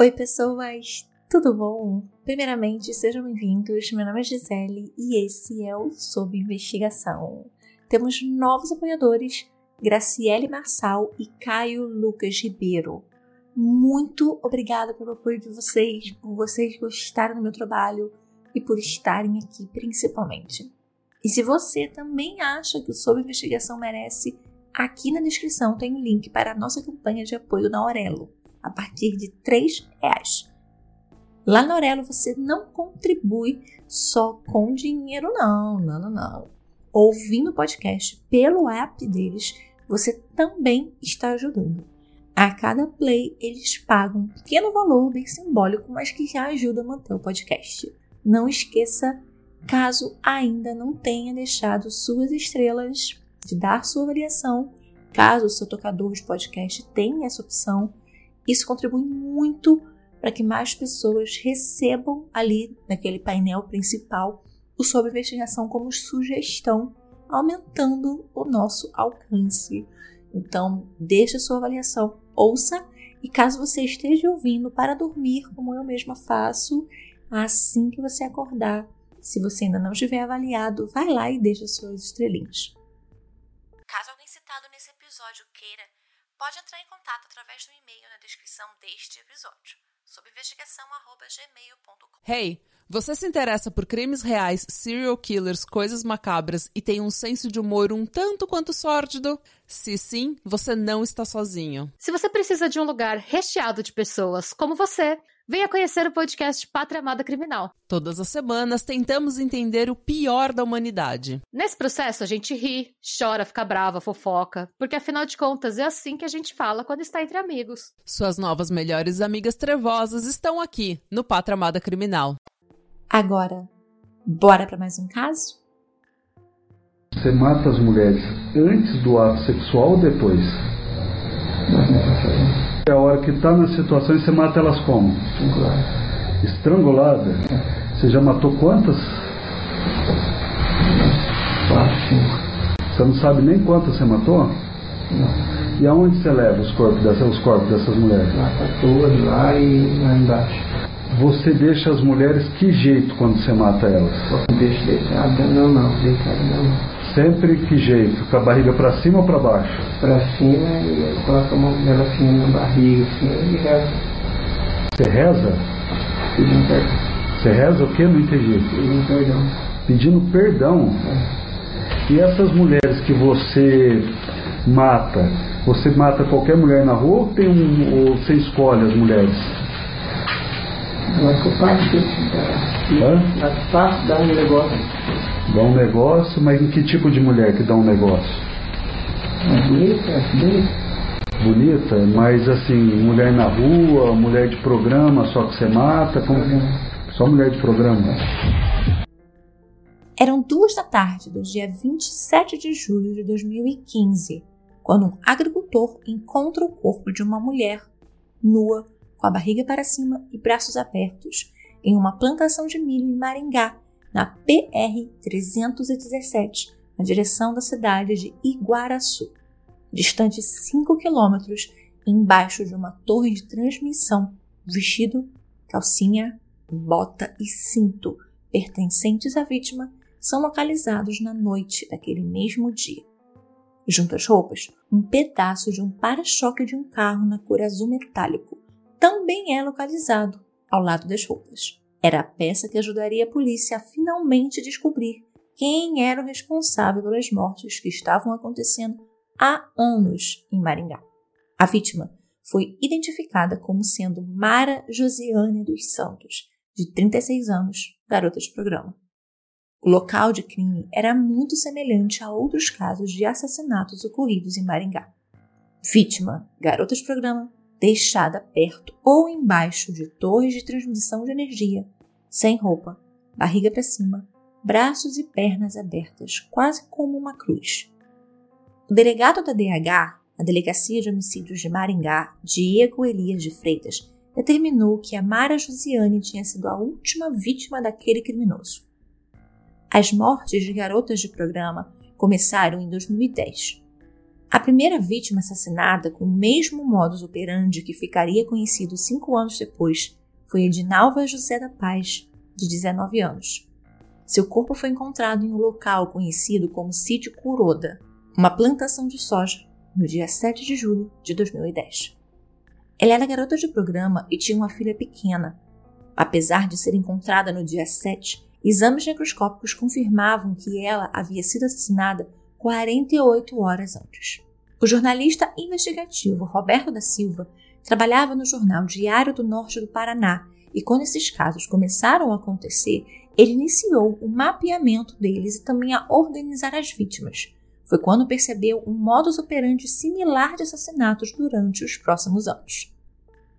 Oi, pessoas! Tudo bom? Primeiramente, sejam bem-vindos. Meu nome é Gisele e esse é o Sob Investigação. Temos novos apoiadores, Graciele Marçal e Caio Lucas Ribeiro. Muito obrigada pelo apoio de vocês, por vocês gostarem do meu trabalho e por estarem aqui principalmente. E se você também acha que o Sob Investigação merece, aqui na descrição tem um link para a nossa campanha de apoio na Aurelo a partir de R$ reais. Lá na Aurelo você não contribui só com dinheiro, não, não, não, não. Ouvindo o podcast pelo app deles, você também está ajudando. A cada play, eles pagam um pequeno valor bem simbólico, mas que já ajuda a manter o podcast. Não esqueça, caso ainda não tenha deixado suas estrelas, de dar sua avaliação. Caso o seu tocador de podcast tenha essa opção, isso contribui muito para que mais pessoas recebam ali naquele painel principal o Sob Investigação como sugestão, aumentando o nosso alcance. Então, deixe a sua avaliação, ouça e caso você esteja ouvindo para dormir, como eu mesma faço, assim que você acordar, se você ainda não estiver avaliado, vai lá e deixa suas estrelinhas. Caso alguém citado nesse episódio queira pode entrar em contato através do e-mail na descrição deste episódio, sob investigação@gmail.com. Hey, você se interessa por crimes reais, serial killers, coisas macabras e tem um senso de humor um tanto quanto sórdido? Se sim, você não está sozinho. Se você precisa de um lugar recheado de pessoas como você, Venha conhecer o podcast Pátria Amada Criminal. Todas as semanas tentamos entender o pior da humanidade. Nesse processo a gente ri, chora, fica brava, fofoca, porque afinal de contas é assim que a gente fala quando está entre amigos. Suas novas melhores amigas trevosas estão aqui no Pátria Amada Criminal. Agora, bora para mais um caso? Você mata as mulheres antes do ato sexual ou depois? É a hora que está na situação e você mata elas como? Estrangulada. Estrangulada? Você já matou quantas? Quatro, cinco. Você não sabe nem quantas você matou? Não. E aonde você leva os corpos, dessas, os corpos dessas mulheres? Lá para todas, lá e lá embaixo. Você deixa as mulheres que jeito quando você mata elas? Deixa deitada, não, não. Deitada, não. Sempre que jeito? Com a barriga para cima ou para baixo? Para cima e coloca a mão dela assim na barriga assim, e reza. Você reza? Pedindo perdão. Você reza o que? Não entendi. Pedindo perdão. Pedindo perdão? É. E essas mulheres que você mata, você mata qualquer mulher na rua ou, tem um, ou você escolhe as mulheres? Mas que eu faço? Mas faço dar um negócio. Dá um negócio, mas em que tipo de mulher que dá um negócio? É bonita, é bonita. Bonita, mas assim, mulher na rua, mulher de programa, só que você mata, como... só mulher de programa. Eram duas da tarde do dia 27 de julho de 2015, quando um agricultor encontra o corpo de uma mulher nua, com a barriga para cima e braços abertos, em uma plantação de milho em Maringá, na PR-317, na direção da cidade de Iguaraçu, distante 5 quilômetros, embaixo de uma torre de transmissão, vestido, calcinha, bota e cinto pertencentes à vítima são localizados na noite daquele mesmo dia. Junto às roupas, um pedaço de um para-choque de um carro na cor azul metálico também é localizado ao lado das roupas. Era a peça que ajudaria a polícia a finalmente descobrir quem era o responsável pelas mortes que estavam acontecendo há anos em Maringá. A vítima foi identificada como sendo Mara Josiane dos Santos, de 36 anos, garota de programa. O local de crime era muito semelhante a outros casos de assassinatos ocorridos em Maringá. Vítima, garota de programa, deixada perto ou embaixo de torres de transmissão de energia, sem roupa, barriga para cima, braços e pernas abertas, quase como uma cruz. O delegado da DH, a Delegacia de Homicídios de Maringá, Diego Elias de Freitas, determinou que a Mara Josiane tinha sido a última vítima daquele criminoso. As mortes de garotas de programa começaram em 2010. A primeira vítima assassinada com o mesmo modus operandi que ficaria conhecido cinco anos depois foi Edinalva José da Paz, de 19 anos. Seu corpo foi encontrado em um local conhecido como Sítio Curoda, uma plantação de soja, no dia 7 de julho de 2010. Ela era garota de programa e tinha uma filha pequena. Apesar de ser encontrada no dia 7, exames necroscópicos confirmavam que ela havia sido assassinada 48 horas antes. O jornalista investigativo Roberto da Silva trabalhava no jornal Diário do Norte do Paraná e quando esses casos começaram a acontecer, ele iniciou o mapeamento deles e também a organizar as vítimas. Foi quando percebeu um modus operandi similar de assassinatos durante os próximos anos.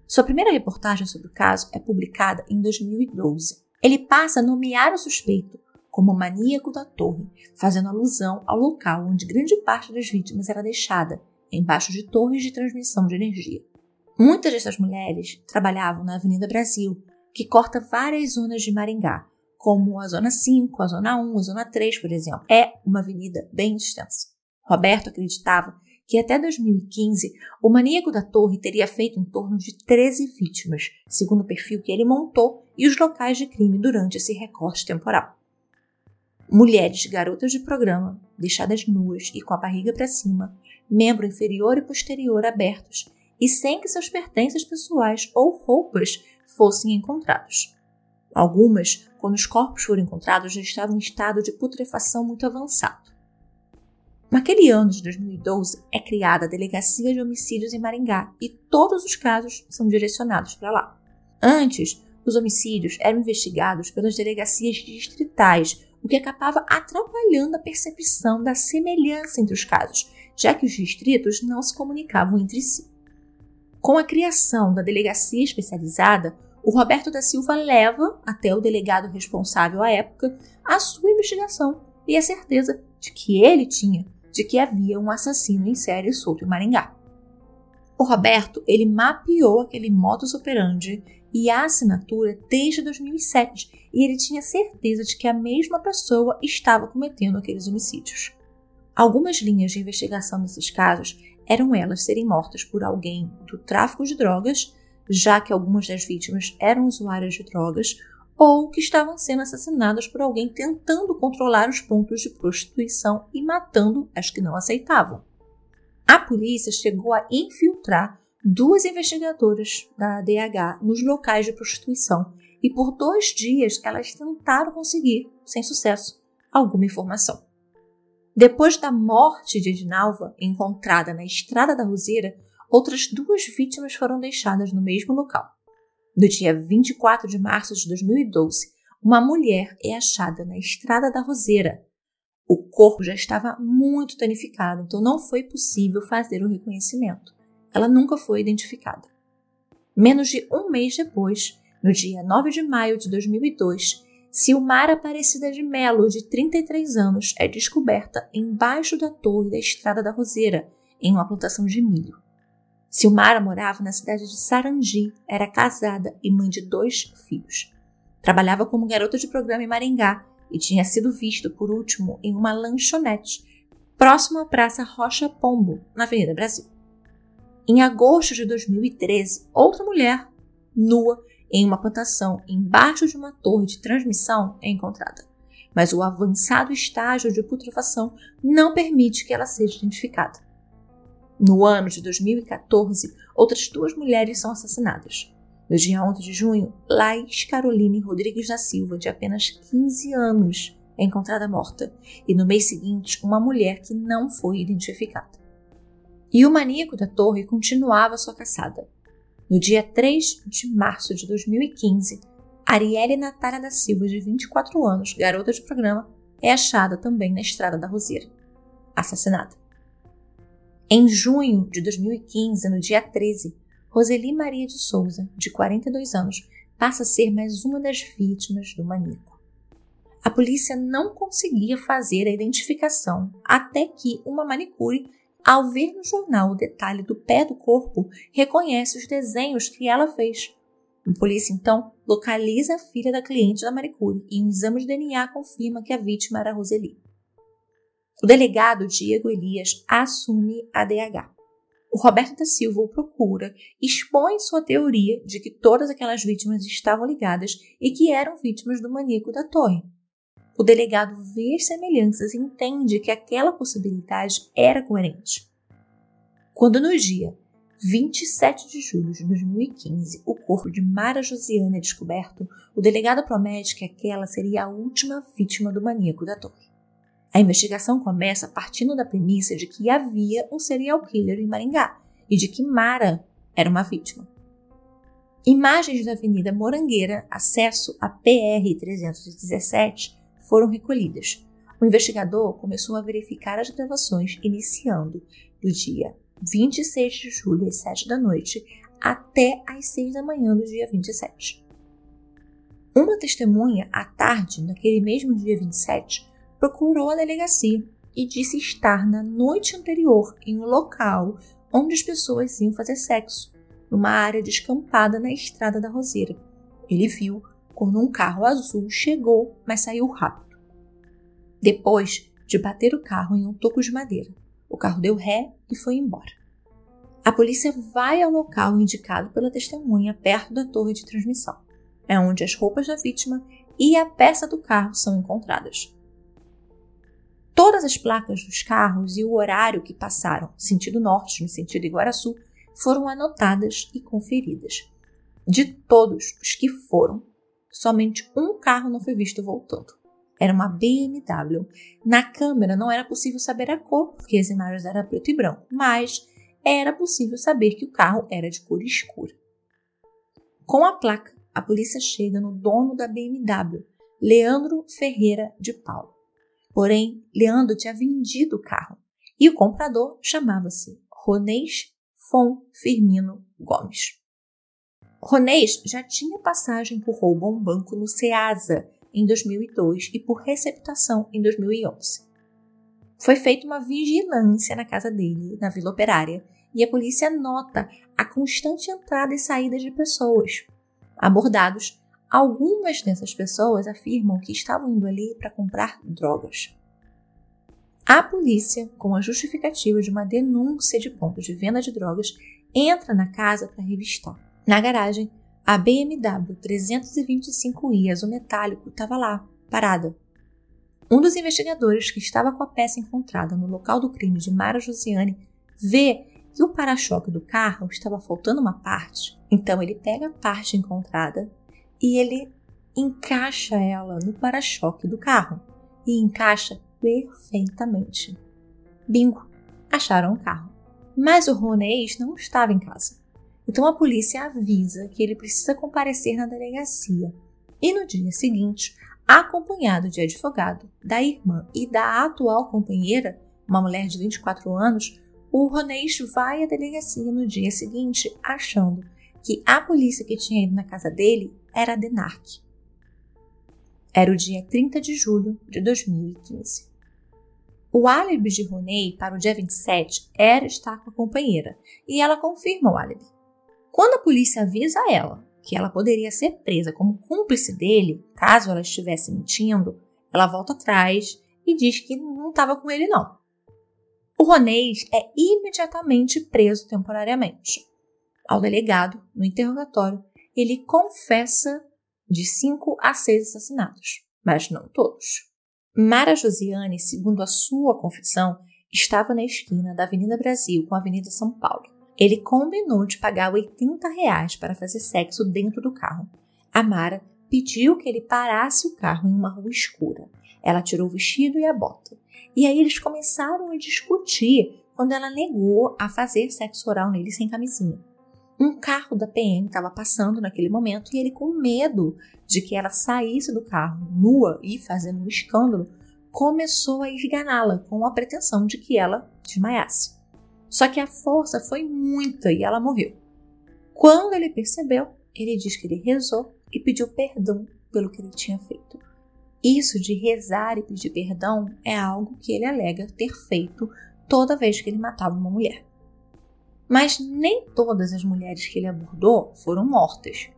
Sua primeira reportagem sobre o caso é publicada em 2012. Ele passa a nomear o suspeito como maníaco da torre, fazendo alusão ao local onde grande parte das vítimas era deixada, embaixo de torres de transmissão de energia. Muitas dessas mulheres trabalhavam na Avenida Brasil, que corta várias zonas de Maringá, como a Zona 5, a Zona 1, a Zona 3, por exemplo. É uma avenida bem extensa. Roberto acreditava que até 2015 o maníaco da torre teria feito em torno de 13 vítimas, segundo o perfil que ele montou e os locais de crime durante esse recorte temporal. Mulheres garotas de programa, deixadas nuas e com a barriga para cima, membro inferior e posterior abertos e sem que seus pertences pessoais ou roupas fossem encontrados. Algumas, quando os corpos foram encontrados, já estavam em estado de putrefação muito avançado. Naquele ano de 2012 é criada a Delegacia de Homicídios em Maringá e todos os casos são direcionados para lá. Antes, os homicídios eram investigados pelas delegacias distritais o que acabava atrapalhando a percepção da semelhança entre os casos, já que os distritos não se comunicavam entre si. Com a criação da delegacia especializada, o Roberto da Silva leva até o delegado responsável à época a sua investigação e a certeza de que ele tinha de que havia um assassino em série solto em Maringá. O Roberto, ele mapeou aquele modus operandi e a assinatura desde 2007 e ele tinha certeza de que a mesma pessoa estava cometendo aqueles homicídios. Algumas linhas de investigação nesses casos eram elas serem mortas por alguém do tráfico de drogas, já que algumas das vítimas eram usuárias de drogas, ou que estavam sendo assassinadas por alguém tentando controlar os pontos de prostituição e matando as que não aceitavam. A polícia chegou a infiltrar duas investigadoras da ADH nos locais de prostituição e por dois dias elas tentaram conseguir, sem sucesso, alguma informação. Depois da morte de Edinalva, encontrada na estrada da Roseira, outras duas vítimas foram deixadas no mesmo local. No dia 24 de março de 2012, uma mulher é achada na estrada da Roseira. O corpo já estava muito danificado, então não foi possível fazer o reconhecimento ela nunca foi identificada. Menos de um mês depois, no dia 9 de maio de 2002, Silmara Aparecida de Melo, de 33 anos, é descoberta embaixo da torre da Estrada da Roseira, em uma plantação de milho. Silmara morava na cidade de Sarandi, era casada e mãe de dois filhos. Trabalhava como garota de programa em Maringá e tinha sido vista por último em uma lanchonete próximo à Praça Rocha Pombo, na Avenida Brasil. Em agosto de 2013, outra mulher, nua, em uma plantação embaixo de uma torre de transmissão, é encontrada. Mas o avançado estágio de putrefação não permite que ela seja identificada. No ano de 2014, outras duas mulheres são assassinadas. No dia 11 de junho, Laís Caroline Rodrigues da Silva, de apenas 15 anos, é encontrada morta, e no mês seguinte, uma mulher que não foi identificada. E o maníaco da torre continuava sua caçada. No dia 3 de março de 2015, Arielle Natália da Silva, de 24 anos, garota de programa, é achada também na Estrada da Roseira, assassinada. Em junho de 2015, no dia 13, Roseli Maria de Souza, de 42 anos, passa a ser mais uma das vítimas do maníaco. A polícia não conseguia fazer a identificação até que uma manicure ao ver no jornal o detalhe do pé do corpo, reconhece os desenhos que ela fez. A polícia então localiza a filha da cliente da Maricure e um exame de DNA confirma que a vítima era Roseli. O delegado Diego Elias assume a DH. O Roberto da Silva o procura, expõe sua teoria de que todas aquelas vítimas estavam ligadas e que eram vítimas do maníaco da torre. O delegado vê as semelhanças e entende que aquela possibilidade era coerente. Quando no dia 27 de julho de 2015 o corpo de Mara Josiane é descoberto, o delegado promete que aquela seria a última vítima do maníaco da torre. A investigação começa partindo da premissa de que havia um serial killer em Maringá e de que Mara era uma vítima. Imagens da Avenida Morangueira, acesso à PR-317, foram recolhidas. O investigador começou a verificar as gravações iniciando do dia 26 de julho às 7 da noite até às 6 da manhã do dia 27. Uma testemunha, à tarde, naquele mesmo dia 27, procurou a delegacia e disse estar na noite anterior em um local onde as pessoas iam fazer sexo, numa área descampada na estrada da Roseira. Ele viu quando um carro azul chegou, mas saiu rápido. Depois de bater o carro em um toco de madeira, o carro deu ré e foi embora. A polícia vai ao local indicado pela testemunha perto da torre de transmissão. É onde as roupas da vítima e a peça do carro são encontradas. Todas as placas dos carros e o horário que passaram, sentido norte no sentido Iguaraçu, foram anotadas e conferidas. De todos os que foram, somente um carro não foi visto voltando. Era uma BMW. Na câmera não era possível saber a cor, porque as imagens eram preto e branco, mas era possível saber que o carro era de cor escura. Com a placa, a polícia chega no dono da BMW, Leandro Ferreira de Paulo. Porém, Leandro tinha vendido o carro e o comprador chamava-se Ronês Fon Firmino Gomes. Ronês já tinha passagem por roubo a um banco no Ceasa em 2002 e por receptação em 2011. Foi feita uma vigilância na casa dele, na Vila Operária, e a polícia nota a constante entrada e saída de pessoas. Abordados, algumas dessas pessoas afirmam que estavam indo ali para comprar drogas. A polícia, com a justificativa de uma denúncia de ponto de venda de drogas, entra na casa para revistar. Na garagem, a BMW 325i azul metálico estava lá, parada. Um dos investigadores que estava com a peça encontrada no local do crime de Mara Josiane vê que o para-choque do carro estava faltando uma parte. Então ele pega a parte encontrada e ele encaixa ela no para-choque do carro e encaixa perfeitamente. Bingo! Acharam o carro. Mas o Ronês não estava em casa. Então a polícia avisa que ele precisa comparecer na delegacia. E no dia seguinte, acompanhado de advogado, da irmã e da atual companheira, uma mulher de 24 anos, o Ronês vai à delegacia no dia seguinte achando que a polícia que tinha ido na casa dele era a DENARC. Era o dia 30 de julho de 2015. O álibi de Ronei para o dia 27 era estar com a companheira, e ela confirma o álibi. Quando a polícia avisa ela que ela poderia ser presa como cúmplice dele, caso ela estivesse mentindo, ela volta atrás e diz que não estava com ele não. O Ronês é imediatamente preso temporariamente. Ao delegado, no interrogatório, ele confessa de cinco a seis assassinatos, mas não todos. Mara Josiane, segundo a sua confissão, estava na esquina da Avenida Brasil com a Avenida São Paulo ele combinou de pagar 80 reais para fazer sexo dentro do carro. A Mara pediu que ele parasse o carro em uma rua escura. Ela tirou o vestido e a bota. E aí eles começaram a discutir quando ela negou a fazer sexo oral nele sem camisinha. Um carro da PM estava passando naquele momento e ele, com medo de que ela saísse do carro nua e fazendo um escândalo, começou a esganá-la com a pretensão de que ela desmaiasse. Só que a força foi muita e ela morreu. Quando ele percebeu, ele diz que ele rezou e pediu perdão pelo que ele tinha feito. Isso de rezar e pedir perdão é algo que ele alega ter feito toda vez que ele matava uma mulher. Mas nem todas as mulheres que ele abordou foram mortas.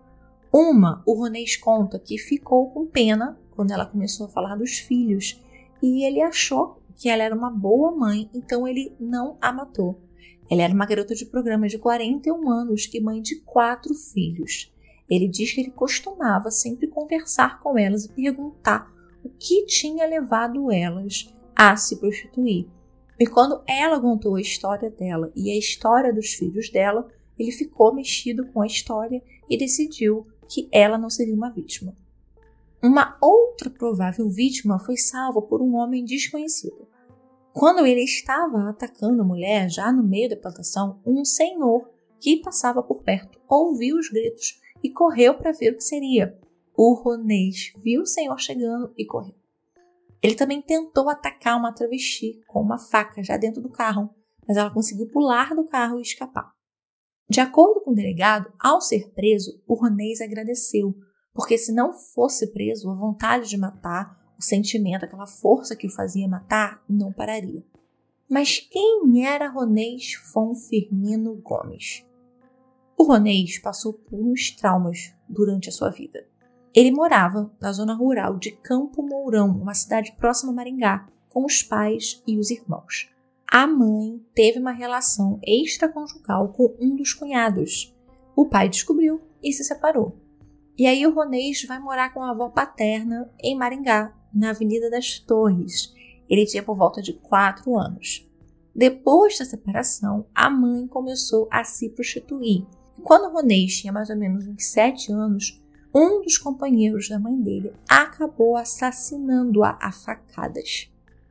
Uma, o Ronês conta que ficou com pena quando ela começou a falar dos filhos e ele achou que ela era uma boa mãe, então ele não a matou. Ela era uma garota de programa de 41 anos e mãe de quatro filhos. Ele diz que ele costumava sempre conversar com elas e perguntar o que tinha levado elas a se prostituir. E quando ela contou a história dela e a história dos filhos dela, ele ficou mexido com a história e decidiu que ela não seria uma vítima. Uma outra provável vítima foi salva por um homem desconhecido. Quando ele estava atacando a mulher, já no meio da plantação, um senhor que passava por perto ouviu os gritos e correu para ver o que seria. O Ronês viu o senhor chegando e correu. Ele também tentou atacar uma travesti com uma faca já dentro do carro, mas ela conseguiu pular do carro e escapar. De acordo com o delegado, ao ser preso, o Ronês agradeceu, porque se não fosse preso, a vontade de matar, o sentimento, aquela força que o fazia matar, não pararia. Mas quem era Ronês Fon Firmino Gomes? O Ronês passou por uns traumas durante a sua vida. Ele morava na zona rural de Campo Mourão, uma cidade próxima a Maringá, com os pais e os irmãos. A mãe teve uma relação extraconjugal com um dos cunhados. O pai descobriu e se separou. E aí o Ronês vai morar com a avó paterna em Maringá, na Avenida das Torres. Ele tinha por volta de 4 anos. Depois da separação, a mãe começou a se prostituir. Quando o Ronês tinha mais ou menos uns 7 anos, um dos companheiros da mãe dele acabou assassinando-a a facadas.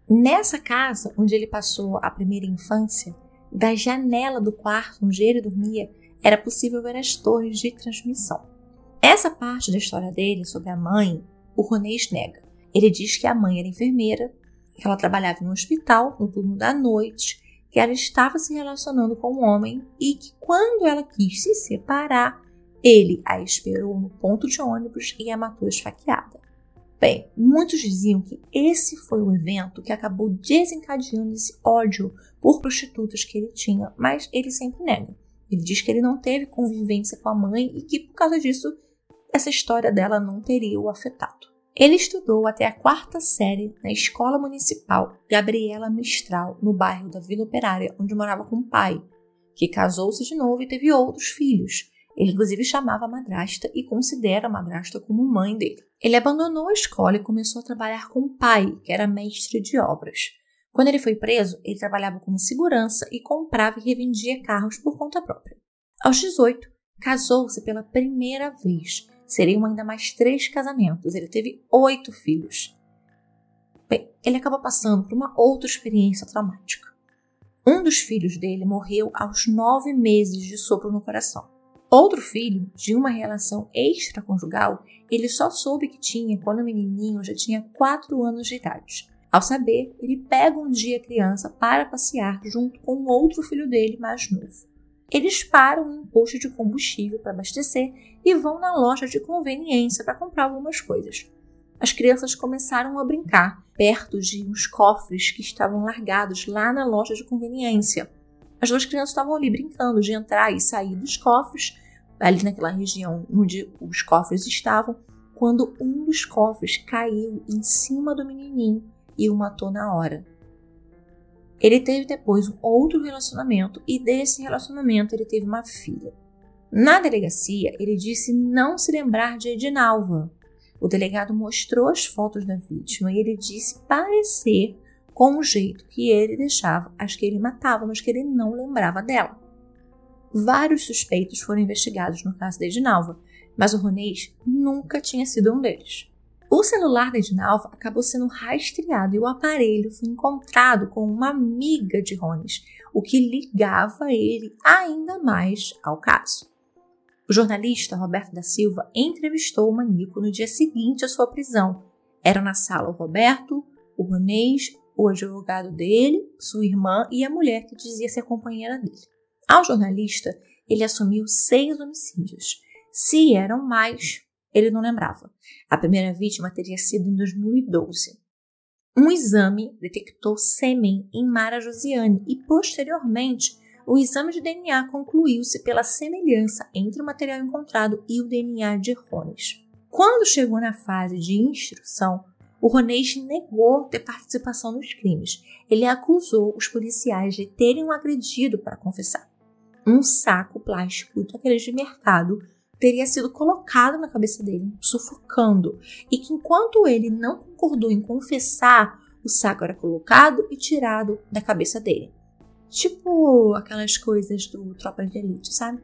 Nessa casa onde ele passou a primeira infância, da janela do quarto onde ele dormia, era possível ver as torres de transmissão. Essa parte da história dele sobre a mãe, o Ronês nega. Ele diz que a mãe era enfermeira, que ela trabalhava em um hospital no turno da noite, que ela estava se relacionando com um homem e que quando ela quis se separar, ele a esperou no ponto de ônibus e a matou esfaqueada. Bem, muitos diziam que esse foi o evento que acabou desencadeando esse ódio por prostitutas que ele tinha, mas ele sempre nega. Ele diz que ele não teve convivência com a mãe e que por causa disso essa história dela não teria o afetado. Ele estudou até a quarta série na Escola Municipal Gabriela Mistral, no bairro da Vila Operária, onde morava com o pai, que casou-se de novo e teve outros filhos, ele, inclusive, chamava a madrasta e considera a madrasta como mãe dele. Ele abandonou a escola e começou a trabalhar com o pai, que era mestre de obras. Quando ele foi preso, ele trabalhava como segurança e comprava e revendia carros por conta própria. Aos 18, casou-se pela primeira vez. Seriam ainda mais três casamentos. Ele teve oito filhos. Bem, ele acabou passando por uma outra experiência traumática. Um dos filhos dele morreu aos nove meses de sopro no coração. Outro filho, de uma relação extraconjugal, ele só soube que tinha quando o menininho já tinha 4 anos de idade. Ao saber, ele pega um dia a criança para passear junto com outro filho dele mais novo. Eles param em um posto de combustível para abastecer e vão na loja de conveniência para comprar algumas coisas. As crianças começaram a brincar perto de uns cofres que estavam largados lá na loja de conveniência. As duas crianças estavam ali brincando de entrar e sair dos cofres ali naquela região onde os cofres estavam, quando um dos cofres caiu em cima do menininho e o matou na hora. Ele teve depois um outro relacionamento e desse relacionamento ele teve uma filha. Na delegacia, ele disse não se lembrar de Edinalva. O delegado mostrou as fotos da vítima e ele disse parecer com o jeito que ele deixava as que ele matava, mas que ele não lembrava dela. Vários suspeitos foram investigados no caso da Edinalva, mas o Ronês nunca tinha sido um deles. O celular da Edinalva acabou sendo rastreado e o aparelho foi encontrado com uma amiga de Rones, o que ligava ele ainda mais ao caso. O jornalista Roberto da Silva entrevistou o maníaco no dia seguinte à sua prisão. Eram na sala o Roberto, o Ronês, o advogado dele, sua irmã e a mulher que dizia ser companheira dele. Ao jornalista, ele assumiu seis homicídios. Se eram mais, ele não lembrava. A primeira vítima teria sido em 2012. Um exame detectou sêmen em Mara Josiane e, posteriormente, o exame de DNA concluiu-se pela semelhança entre o material encontrado e o DNA de Rones. Quando chegou na fase de instrução, O Ronês negou ter participação nos crimes. Ele acusou os policiais de terem o agredido para confessar. Um saco plástico daqueles de mercado teria sido colocado na cabeça dele, sufocando, e que enquanto ele não concordou em confessar, o saco era colocado e tirado da cabeça dele. Tipo aquelas coisas do Tropa de Elite, sabe?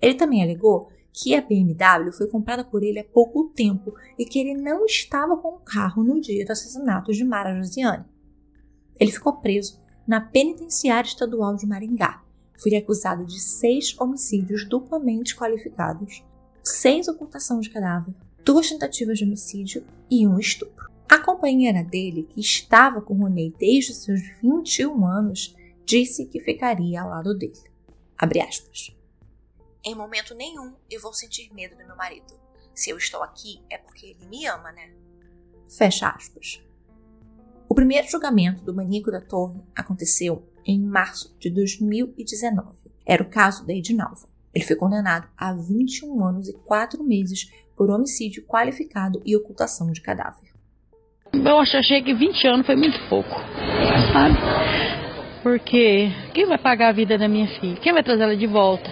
Ele também alegou que a BMW foi comprada por ele há pouco tempo e que ele não estava com o carro no dia do assassinato de Mara Josiane. Ele ficou preso na penitenciária estadual de Maringá. Foi acusado de seis homicídios duplamente qualificados, seis ocultação de cadáver, duas tentativas de homicídio e um estupro. A companheira dele, que estava com Roney desde seus 21 anos, disse que ficaria ao lado dele. Abre aspas. Em momento nenhum eu vou sentir medo do meu marido. Se eu estou aqui é porque ele me ama, né? Fecha aspas. O primeiro julgamento do maníaco da torre aconteceu em março de 2019. Era o caso da Edinalva. Ele foi condenado a 21 anos e 4 meses por homicídio qualificado e ocultação de cadáver. Eu achei que 20 anos foi muito pouco, sabe? Porque quem vai pagar a vida da minha filha? Quem vai trazer ela de volta?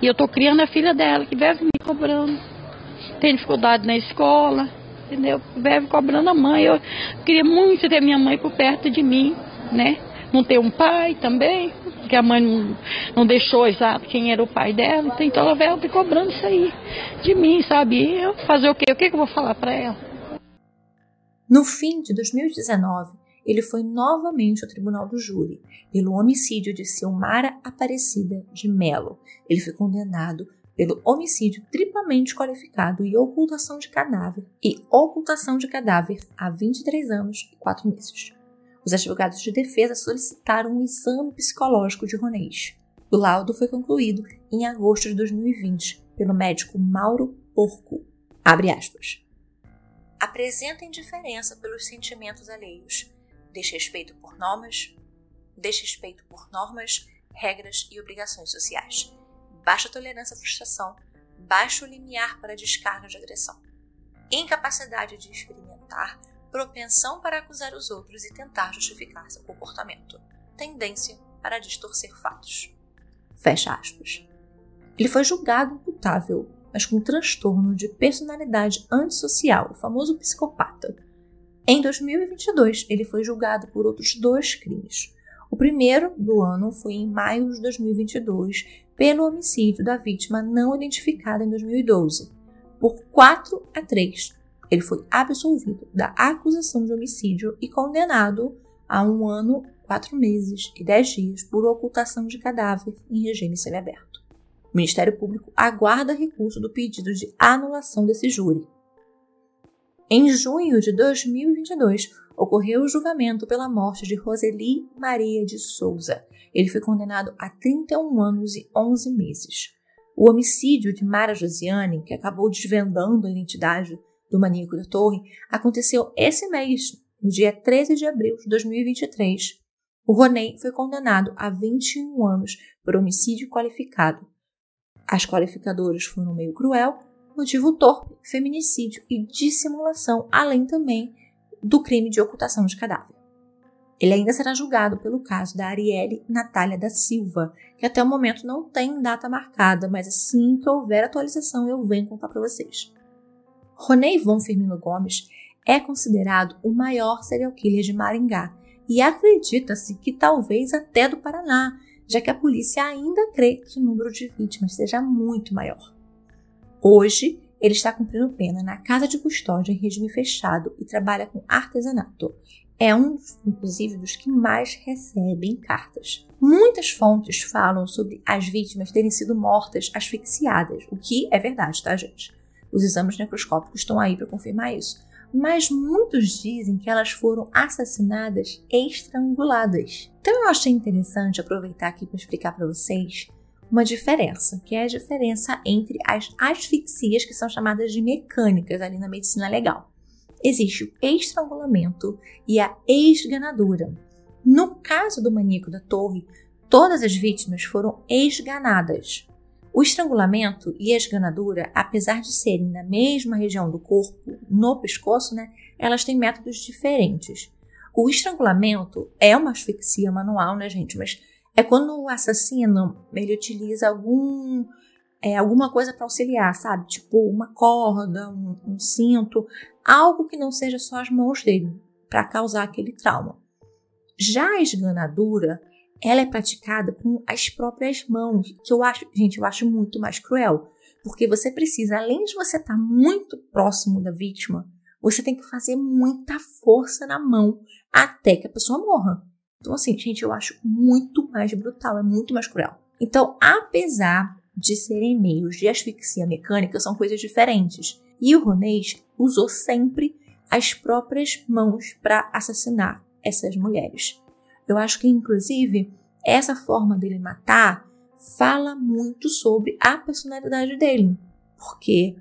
E eu tô criando a filha dela, que vive me cobrando. Tem dificuldade na escola, entendeu? Vive cobrando a mãe. Eu queria muito ter minha mãe por perto de mim, né? Não ter um pai também, porque a mãe não, não deixou exato quem era o pai dela. Então ela veio me cobrando isso aí de mim, sabe? E eu fazer o quê? O que, que eu vou falar para ela? No fim de 2019, ele foi novamente ao tribunal do júri pelo homicídio de Silmara Aparecida de Melo. Ele foi condenado pelo homicídio triplamente qualificado e ocultação de cadáver e ocultação de cadáver há 23 anos e 4 meses. Os advogados de defesa solicitaram um exame psicológico de Ronês. O laudo foi concluído em agosto de 2020 pelo médico Mauro Porco. Abre aspas. Apresenta indiferença pelos sentimentos alheios desrespeito por normas, desrespeito por normas, regras e obrigações sociais, baixa tolerância à frustração, baixo limiar para descarga de agressão, incapacidade de experimentar, propensão para acusar os outros e tentar justificar seu comportamento, tendência para distorcer fatos. Fecha aspas. Ele foi julgado imputável, mas com transtorno de personalidade antissocial, o famoso psicopata, em 2022, ele foi julgado por outros dois crimes. O primeiro do ano foi em maio de 2022, pelo homicídio da vítima não identificada em 2012. Por 4 a 3, ele foi absolvido da acusação de homicídio e condenado a um ano, quatro meses e dez dias por ocultação de cadáver em regime semiaberto. O Ministério Público aguarda recurso do pedido de anulação desse júri. Em junho de 2022, ocorreu o julgamento pela morte de Roseli Maria de Souza. Ele foi condenado a 31 anos e 11 meses. O homicídio de Mara Josiane, que acabou desvendando a identidade do maníaco da torre, aconteceu esse mês, no dia 13 de abril de 2023. O Roney foi condenado a 21 anos por homicídio qualificado. As qualificadoras foram meio cruel motivo torpe, feminicídio e dissimulação, além também do crime de ocultação de cadáver. Ele ainda será julgado pelo caso da Arielle Natália da Silva, que até o momento não tem data marcada, mas assim que houver atualização eu venho contar para vocês. Ronei Von Firmino Gomes é considerado o maior serial killer de Maringá e acredita-se que talvez até do Paraná, já que a polícia ainda crê que o número de vítimas seja muito maior. Hoje, ele está cumprindo pena na casa de custódia em regime fechado e trabalha com artesanato. É um, inclusive, dos que mais recebem cartas. Muitas fontes falam sobre as vítimas terem sido mortas asfixiadas, o que é verdade, tá, gente? Os exames necroscópicos estão aí para confirmar isso. Mas muitos dizem que elas foram assassinadas estranguladas. Então eu achei interessante aproveitar aqui para explicar para vocês uma diferença, que é a diferença entre as asfixias, que são chamadas de mecânicas ali na medicina legal. Existe o estrangulamento e a esganadura. No caso do maníaco da torre, todas as vítimas foram esganadas. O estrangulamento e a esganadura, apesar de serem na mesma região do corpo, no pescoço, né, elas têm métodos diferentes. O estrangulamento é uma asfixia manual, né, gente? Mas é quando o assassino ele utiliza algum é, alguma coisa para auxiliar, sabe? Tipo uma corda, um, um, cinto, algo que não seja só as mãos dele para causar aquele trauma. Já a esganadura, ela é praticada com as próprias mãos, que eu acho, gente, eu acho muito mais cruel, porque você precisa, além de você estar tá muito próximo da vítima, você tem que fazer muita força na mão até que a pessoa morra. Então, assim, gente, eu acho muito mais brutal, é muito mais cruel. Então, apesar de serem meios de asfixia mecânica, são coisas diferentes. E o Ronês usou sempre as próprias mãos para assassinar essas mulheres. Eu acho que, inclusive, essa forma dele matar fala muito sobre a personalidade dele. Porque,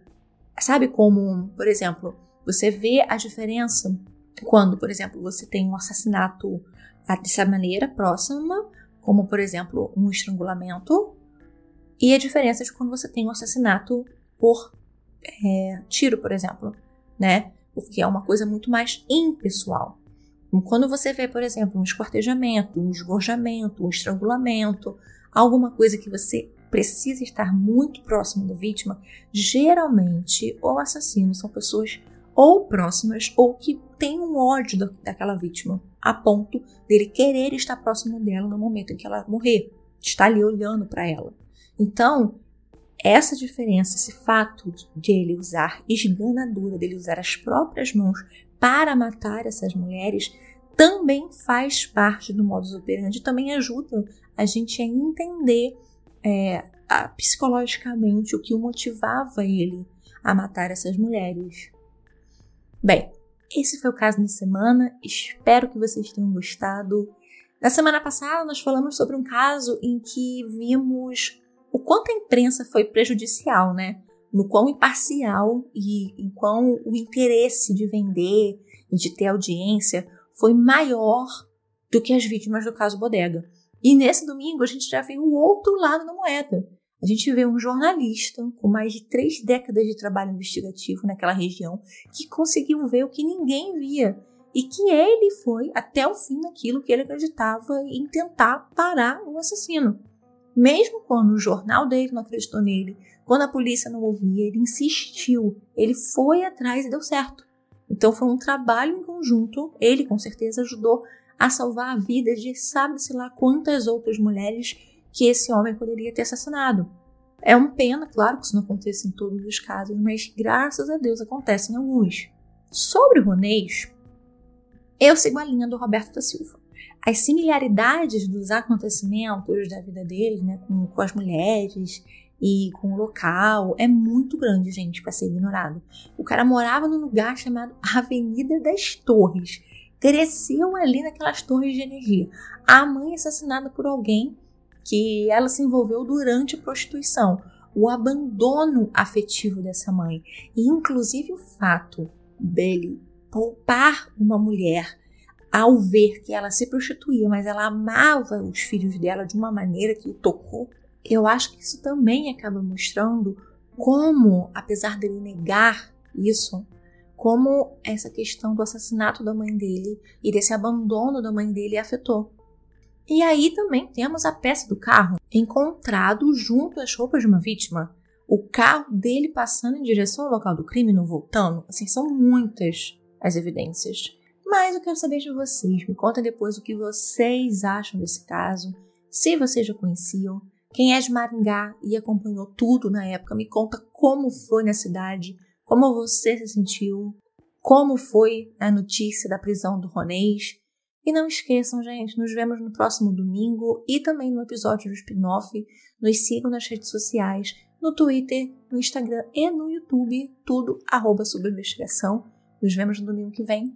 sabe como, por exemplo, você vê a diferença quando, por exemplo, você tem um assassinato dessa maneira próxima, como, por exemplo, um estrangulamento, e a diferença de quando você tem um assassinato por é, tiro, por exemplo, né? Porque é uma coisa muito mais impessoal. Quando você vê, por exemplo, um esquartejamento, um esgorjamento, um estrangulamento, alguma coisa que você precisa estar muito próximo da vítima, geralmente o assassino são pessoas ou próximas ou que têm um ódio da, daquela vítima, a ponto dele querer estar próximo dela no momento em que ela morrer, estar ali olhando para ela. Então, essa diferença, esse fato de ele usar esganadura, dele usar as próprias mãos para matar essas mulheres também faz parte do modus operandi, também ajuda a gente a entender é, a, psicologicamente o que o motivava ele a matar essas mulheres. Bem, esse foi o caso da semana, espero que vocês tenham gostado. Na semana passada, nós falamos sobre um caso em que vimos o quanto a imprensa foi prejudicial, né? No quão imparcial e em quão o interesse de vender e de ter audiência foi maior do que as vítimas do caso Bodega. E nesse domingo a gente já viu o outro lado da moeda. A gente vê um jornalista com mais de três décadas de trabalho investigativo naquela região que conseguiu ver o que ninguém via e que ele foi até o fim naquilo que ele acreditava em tentar parar o assassino. Mesmo quando o jornal dele não acreditou nele, quando a polícia não ouvia, ele insistiu, ele foi atrás e deu certo. Então foi um trabalho em conjunto, ele com certeza ajudou a salvar a vida de sabe-se lá quantas outras mulheres que esse homem poderia ter assassinado. É uma pena, claro, que isso não aconteça em todos os casos, mas graças a Deus acontece em alguns. Sobre o Ronês, eu sigo a linha do Roberto da Silva as similaridades dos acontecimentos da vida dele, né, com, com as mulheres e com o local, é muito grande, gente, para ser ignorado. O cara morava num lugar chamado Avenida das Torres. Cresceu ali naquelas torres de energia. A mãe assassinada por alguém que ela se envolveu durante a prostituição. O abandono afetivo dessa mãe. E inclusive o fato dele poupar uma mulher ao ver que ela se prostituía, mas ela amava os filhos dela de uma maneira que o tocou, eu acho que isso também acaba mostrando como, apesar dele negar isso, como essa questão do assassinato da mãe dele e desse abandono da mãe dele afetou. E aí também temos a peça do carro encontrado junto às roupas de uma vítima. O carro dele passando em direção ao local do crime, não voltando. Assim, são muitas as evidências. Mas eu quero saber de vocês. Me conta depois o que vocês acham desse caso. Se vocês já conheciam. Quem é de Maringá e acompanhou tudo na época, me conta como foi na cidade, como você se sentiu, como foi a notícia da prisão do Ronês. E não esqueçam, gente, nos vemos no próximo domingo e também no episódio do spin-off. Nos sigam nas redes sociais, no Twitter, no Instagram e no YouTube, tudo arroba sobre investigação. Nos vemos no domingo que vem.